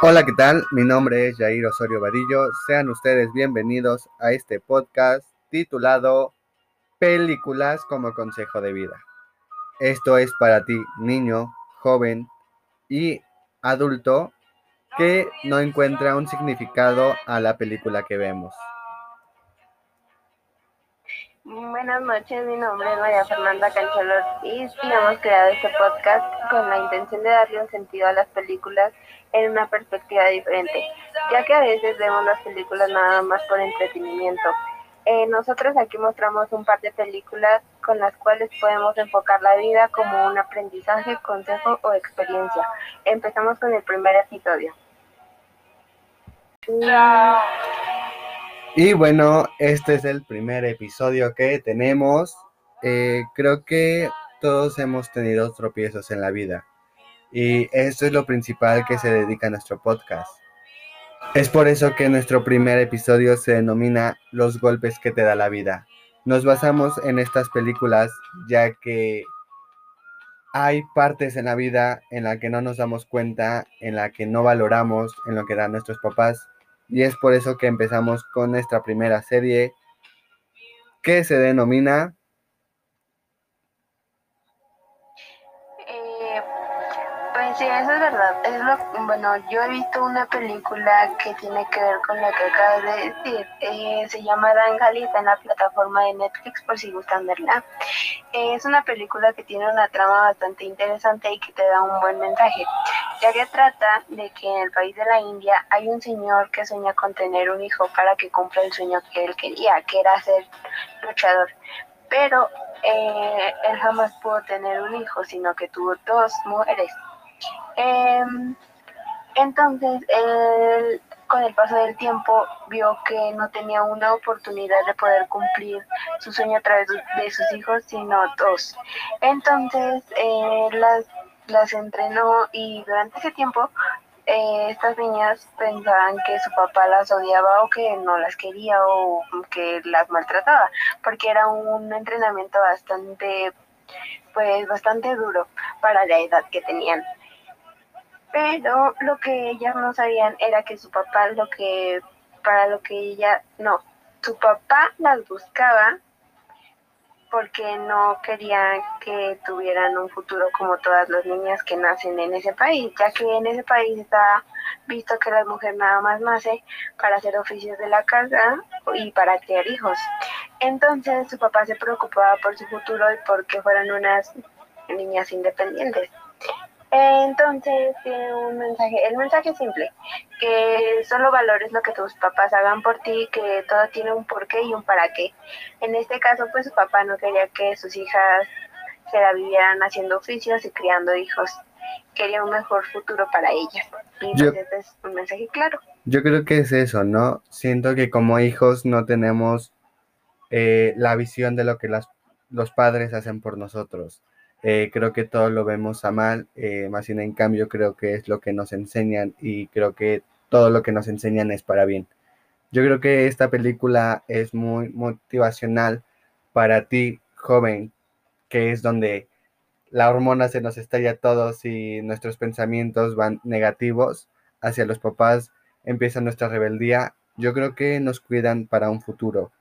Hola, ¿qué tal? Mi nombre es Jair Osorio Vadillo. Sean ustedes bienvenidos a este podcast titulado Películas como consejo de vida. Esto es para ti, niño, joven y adulto que no encuentra un significado a la película que vemos. Buenas noches, mi nombre es María Fernanda Canchalo y hemos creado este podcast con la intención de darle un sentido a las películas en una perspectiva diferente, ya que a veces vemos las películas nada más por entretenimiento. Eh, nosotros aquí mostramos un par de películas con las cuales podemos enfocar la vida como un aprendizaje, consejo o experiencia. Empezamos con el primer episodio. Y bueno, este es el primer episodio que tenemos. Eh, creo que todos hemos tenido tropiezos en la vida. Y esto es lo principal que se dedica a nuestro podcast. Es por eso que nuestro primer episodio se denomina Los golpes que te da la vida. Nos basamos en estas películas ya que hay partes en la vida en la que no nos damos cuenta, en la que no valoramos, en lo que dan nuestros papás. Y es por eso que empezamos con nuestra primera serie que se denomina sí, eso es verdad. Es lo, bueno, yo he visto una película que tiene que ver con lo que acabas de decir. Eh, se llama Dangali, en la plataforma de Netflix por si gustan verla. Es una película que tiene una trama bastante interesante y que te da un buen mensaje, ya que trata de que en el país de la India hay un señor que sueña con tener un hijo para que cumpla el sueño que él quería, que era ser luchador. Pero eh, él jamás pudo tener un hijo, sino que tuvo dos mujeres. Em, entonces, él con el paso del tiempo vio que no tenía una oportunidad de poder cumplir su sueño a través de sus hijos, sino dos. Entonces, eh, las, las entrenó y durante ese tiempo eh, estas niñas pensaban que su papá las odiaba o que no las quería o que las maltrataba, porque era un entrenamiento bastante, pues bastante duro para la edad que tenían. Pero lo que ellas no sabían era que su papá lo que, para lo que ella, no, su papá las buscaba porque no querían que tuvieran un futuro como todas las niñas que nacen en ese país, ya que en ese país está visto que la mujer nada más nace para hacer oficios de la casa y para criar hijos. Entonces su papá se preocupaba por su futuro y porque fueran unas niñas independientes. Entonces tiene un mensaje, el mensaje es simple, que solo valores lo que tus papás hagan por ti, que todo tiene un porqué y un para qué. En este caso, pues su papá no quería que sus hijas se la vivieran haciendo oficios y criando hijos. Quería un mejor futuro para ellas. Y Yo- pues este es un mensaje claro. Yo creo que es eso, ¿no? Siento que como hijos no tenemos eh, la visión de lo que las, los padres hacen por nosotros. Eh, creo que todo lo vemos a mal, eh, más bien en cambio creo que es lo que nos enseñan y creo que todo lo que nos enseñan es para bien. Yo creo que esta película es muy motivacional para ti, joven, que es donde la hormona se nos estalla a todos y nuestros pensamientos van negativos hacia los papás, empieza nuestra rebeldía. Yo creo que nos cuidan para un futuro.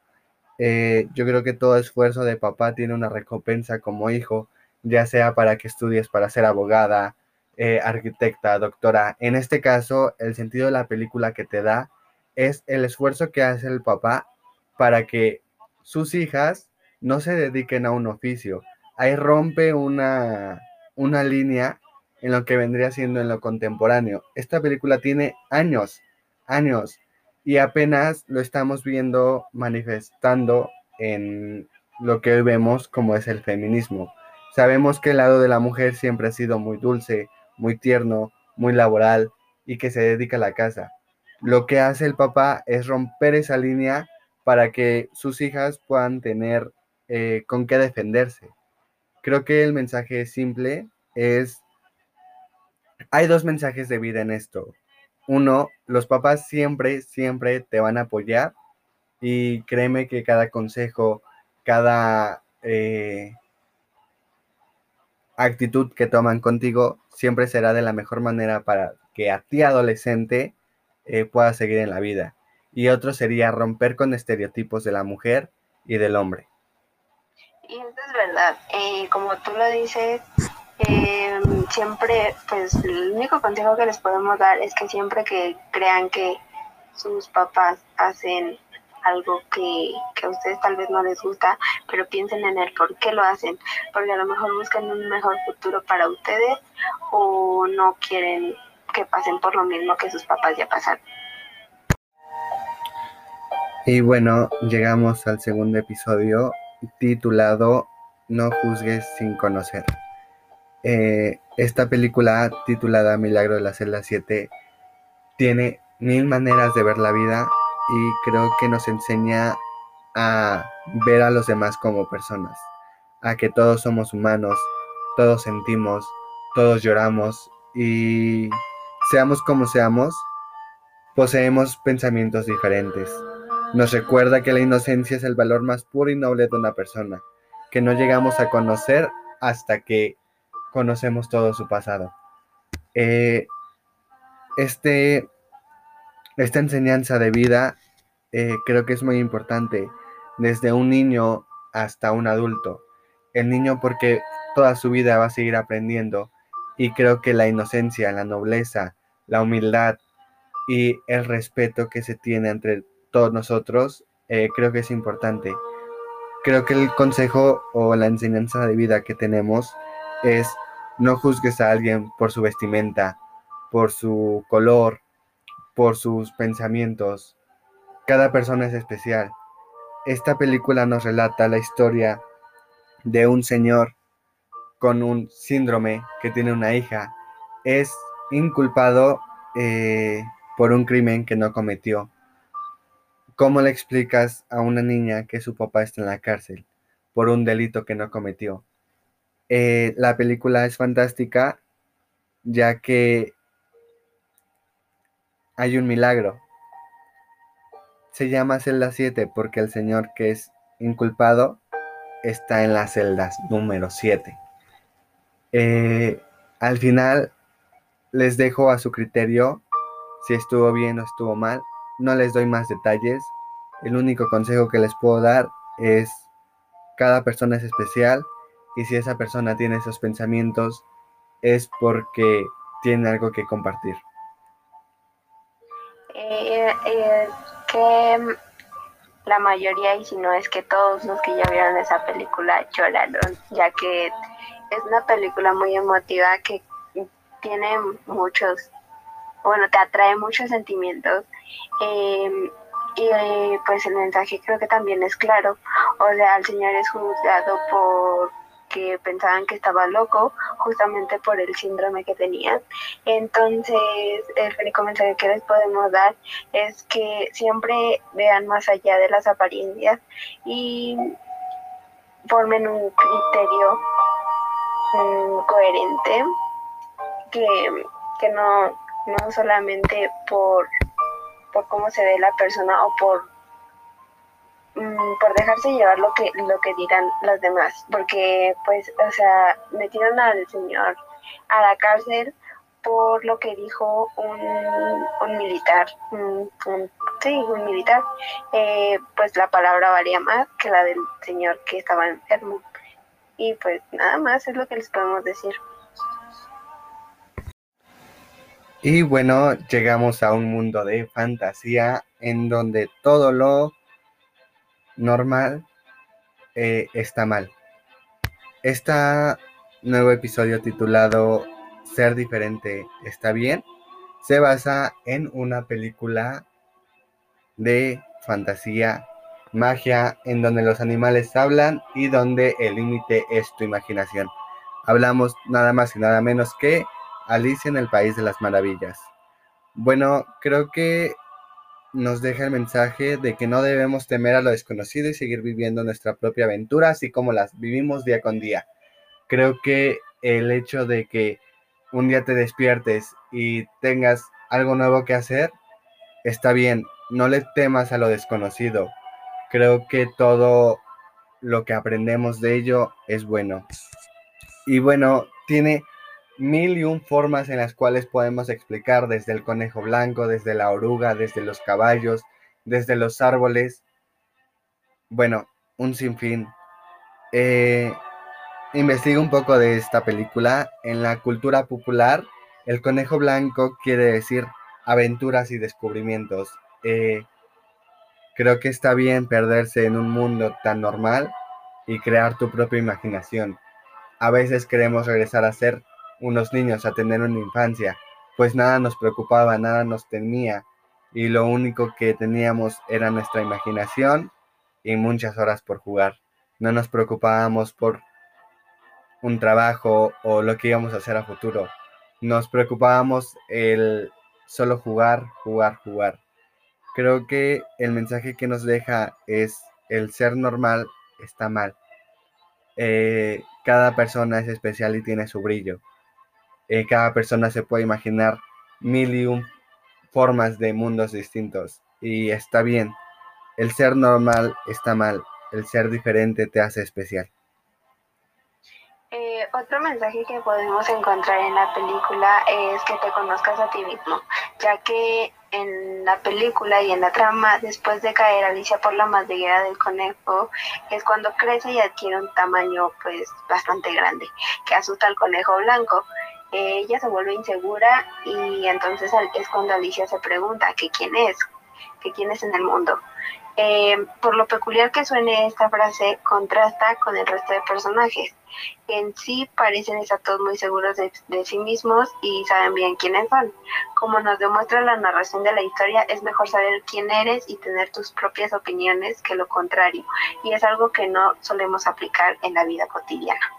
Eh, yo creo que todo esfuerzo de papá tiene una recompensa como hijo, ya sea para que estudies para ser abogada, eh, arquitecta, doctora. En este caso, el sentido de la película que te da es el esfuerzo que hace el papá para que sus hijas no se dediquen a un oficio. Ahí rompe una, una línea en lo que vendría siendo en lo contemporáneo. Esta película tiene años, años, y apenas lo estamos viendo manifestando en lo que hoy vemos como es el feminismo. Sabemos que el lado de la mujer siempre ha sido muy dulce, muy tierno, muy laboral y que se dedica a la casa. Lo que hace el papá es romper esa línea para que sus hijas puedan tener eh, con qué defenderse. Creo que el mensaje simple es Hay dos mensajes de vida en esto. Uno, los papás siempre, siempre te van a apoyar y créeme que cada consejo, cada eh, actitud que toman contigo siempre será de la mejor manera para que a ti adolescente eh, puedas seguir en la vida. Y otro sería romper con estereotipos de la mujer y del hombre. Y eso es verdad. Eh, como tú lo dices, eh, siempre, pues el único consejo que les podemos dar es que siempre que crean que sus papás hacen algo que, que, a ustedes tal vez no les gusta, pero piensen en el por qué lo hacen, porque a lo mejor buscan un mejor futuro para ustedes o no quieren que pasen por lo mismo que sus papás ya pasaron. Y bueno, llegamos al segundo episodio titulado No juzgues sin conocer. Eh, esta película titulada Milagro de la celda 7 tiene mil maneras de ver la vida y creo que nos enseña a ver a los demás como personas, a que todos somos humanos, todos sentimos, todos lloramos y seamos como seamos, poseemos pensamientos diferentes. Nos recuerda que la inocencia es el valor más puro y noble de una persona, que no llegamos a conocer hasta que conocemos todo su pasado. Eh, este esta enseñanza de vida eh, creo que es muy importante desde un niño hasta un adulto. El niño porque toda su vida va a seguir aprendiendo y creo que la inocencia, la nobleza, la humildad y el respeto que se tiene entre todos nosotros, eh, creo que es importante. Creo que el consejo o la enseñanza de vida que tenemos es no juzgues a alguien por su vestimenta, por su color, por sus pensamientos. Cada persona es especial. Esta película nos relata la historia de un señor con un síndrome que tiene una hija. Es inculpado eh, por un crimen que no cometió. ¿Cómo le explicas a una niña que su papá está en la cárcel por un delito que no cometió? Eh, la película es fantástica ya que hay un milagro. Se llama celda 7 porque el señor que es inculpado está en las celdas número 7. Eh, al final les dejo a su criterio si estuvo bien o estuvo mal. No les doy más detalles. El único consejo que les puedo dar es cada persona es especial y si esa persona tiene esos pensamientos es porque tiene algo que compartir. Eh, eh, que la mayoría, y si no es que todos los que ya vieron esa película lloraron, ya que es una película muy emotiva que tiene muchos, bueno, te atrae muchos sentimientos. Em, y eh, pues el mensaje creo que también es claro, o sea, el Señor es juzgado por que pensaban que estaba loco justamente por el síndrome que tenía. Entonces, el único mensaje que les podemos dar es que siempre vean más allá de las apariencias y formen un criterio mm, coherente que, que no, no solamente por, por cómo se ve la persona o por por dejarse llevar lo que lo que dirán los demás porque pues o sea metieron al señor a la cárcel por lo que dijo un, un militar un, sí un militar. Eh, pues la palabra valía más que la del señor que estaba enfermo. Y pues nada más es lo que les podemos decir. Y bueno, llegamos a un mundo de fantasía en donde todo lo normal eh, está mal. Este nuevo episodio titulado Ser diferente está bien se basa en una película de fantasía, magia, en donde los animales hablan y donde el límite es tu imaginación. Hablamos nada más y nada menos que Alicia en el País de las Maravillas. Bueno, creo que nos deja el mensaje de que no debemos temer a lo desconocido y seguir viviendo nuestra propia aventura, así como las vivimos día con día. Creo que el hecho de que un día te despiertes y tengas algo nuevo que hacer, está bien, no le temas a lo desconocido. Creo que todo lo que aprendemos de ello es bueno. Y bueno, tiene mil y un formas en las cuales podemos explicar desde el conejo blanco, desde la oruga, desde los caballos, desde los árboles. Bueno, un sinfín. Eh, investigo un poco de esta película. En la cultura popular, el conejo blanco quiere decir aventuras y descubrimientos. Eh, creo que está bien perderse en un mundo tan normal y crear tu propia imaginación. A veces queremos regresar a ser unos niños, a tener una infancia, pues nada nos preocupaba, nada nos temía y lo único que teníamos era nuestra imaginación y muchas horas por jugar. No nos preocupábamos por un trabajo o lo que íbamos a hacer a futuro. Nos preocupábamos el solo jugar, jugar, jugar. Creo que el mensaje que nos deja es el ser normal está mal. Eh, cada persona es especial y tiene su brillo. Eh, cada persona se puede imaginar mil y un formas de mundos distintos y está bien. El ser normal está mal, el ser diferente te hace especial. Eh, otro mensaje que podemos encontrar en la película es que te conozcas a ti mismo, ya que en la película y en la trama, después de caer Alicia por la madriguera del conejo, es cuando crece y adquiere un tamaño pues bastante grande, que asusta al conejo blanco. Ella se vuelve insegura y entonces es cuando Alicia se pregunta que quién es, que quién es en el mundo. Eh, por lo peculiar que suene esta frase, contrasta con el resto de personajes. En sí parecen estar todos muy seguros de, sí mismos y saben bien quiénes son. Como nos demuestra la narración de la historia, es mejor saber quién eres y tener tus propias opiniones que lo contrario. Y es algo que no solemos aplicar en la vida cotidiana.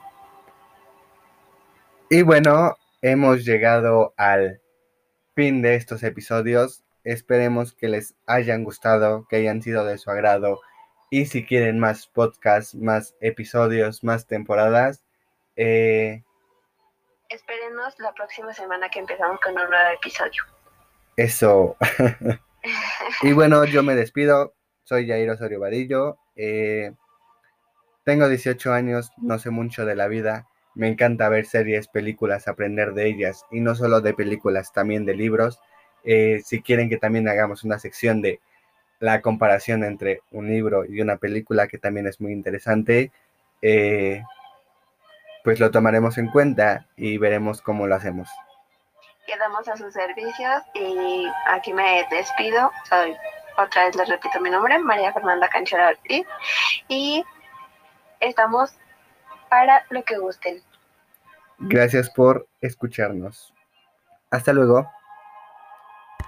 Y bueno, hemos llegado al fin de estos episodios. Esperemos que les hayan gustado, que hayan sido de su agrado. Y si quieren más podcasts, más episodios, más temporadas, eh, espérenos la próxima semana que empezamos con un nuevo episodio. Eso. y bueno, yo me despido. Soy Jair Osorio Vadillo. Eh, tengo 18 años, no sé mucho de la vida. Me encanta ver series, películas, aprender de ellas. Y no solo de películas, también de libros. Eh, si quieren que también hagamos una sección de la comparación entre un libro y una película, que también es muy interesante, eh, pues lo tomaremos en cuenta y veremos cómo lo hacemos. Quedamos a sus servicios y aquí me despido. Soy, otra vez les repito mi nombre, María Fernanda Canchera y estamos para lo que gusten. Gracias por escucharnos. Hasta luego.